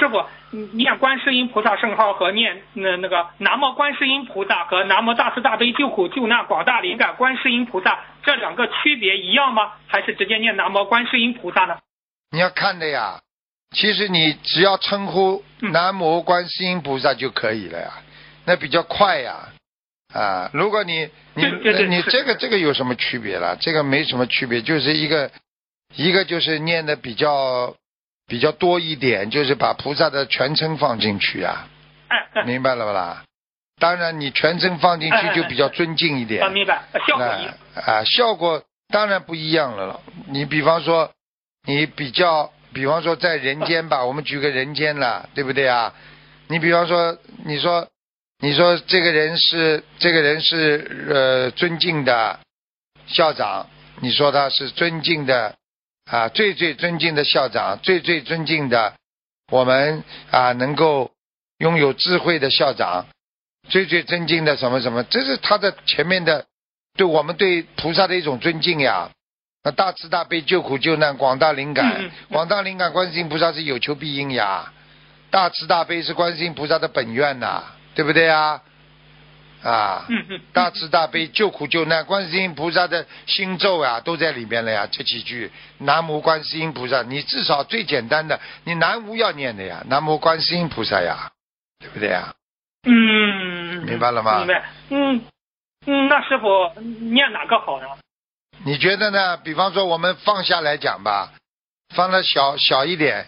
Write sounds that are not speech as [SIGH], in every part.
师傅，念观世音菩萨圣号和念那那个南无观世音菩萨和南无大慈大悲救苦救难广大灵感观世音菩萨这两个区别一样吗？还是直接念南无观世音菩萨呢？你要看的呀。其实你只要称呼南无观世音菩萨就可以了呀，那比较快呀。啊，如果你你你这个这个有什么区别了？这个没什么区别，就是一个一个就是念的比较比较多一点，就是把菩萨的全称放进去啊。明白了吧啦？当然，你全称放进去就比较尊敬一点。啊明白。效果啊，效果当然不一样了。你比方说，你比较，比方说在人间吧，我们举个人间了，对不对啊？你比方说，你说。你说这个人是这个人是呃尊敬的校长，你说他是尊敬的啊最最尊敬的校长，最最尊敬的我们啊能够拥有智慧的校长，最最尊敬的什么什么，这是他的前面的对我们对菩萨的一种尊敬呀。那大慈大悲救苦救难广大灵感，广大灵感观世音菩萨是有求必应呀，大慈大悲是观世音菩萨的本愿呐。对不对啊？啊，大慈大悲救苦救难，观世音菩萨的心咒啊，都在里面了呀。这几句南无观世音菩萨，你至少最简单的，你南无要念的呀，南无观世音菩萨呀，对不对呀？嗯，明白了吗？明白。嗯嗯，那师傅念哪个好呢？你觉得呢？比方说，我们放下来讲吧，放的小小一点。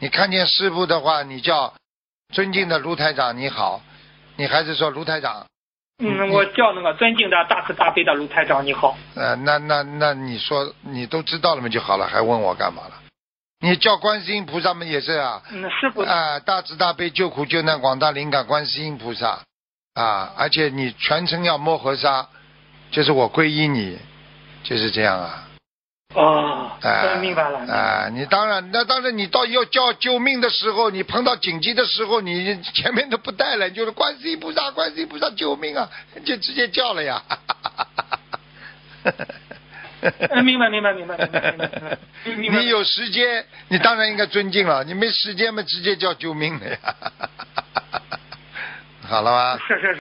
你看见师傅的话，你叫尊敬的卢台长，你好。你还是说卢台长？嗯，我叫那个尊敬的大慈大悲的卢台长，你好。呃，那那那你说你都知道了嘛就好了，还问我干嘛了？你叫观世音菩萨嘛也是啊。嗯，是不。啊，大慈大悲救苦救难广大灵感观世音菩萨啊，而且你全程要摸河沙，就是我皈依你，就是这样啊。哦，明白了。啊，你当然，那当然，你到要叫救命的时候，你碰到紧急的时候，你 [LAUGHS] 前面都不带了，就是观世音菩萨，观世音菩萨救命啊，[LAUGHS] 就直接叫了呀。哈哈哈明白，明白，明白，明白，明白。你有时间，你当然应该尊敬了；你没时间嘛，直接叫救命的呀。[LAUGHS] 好了吗？是是是。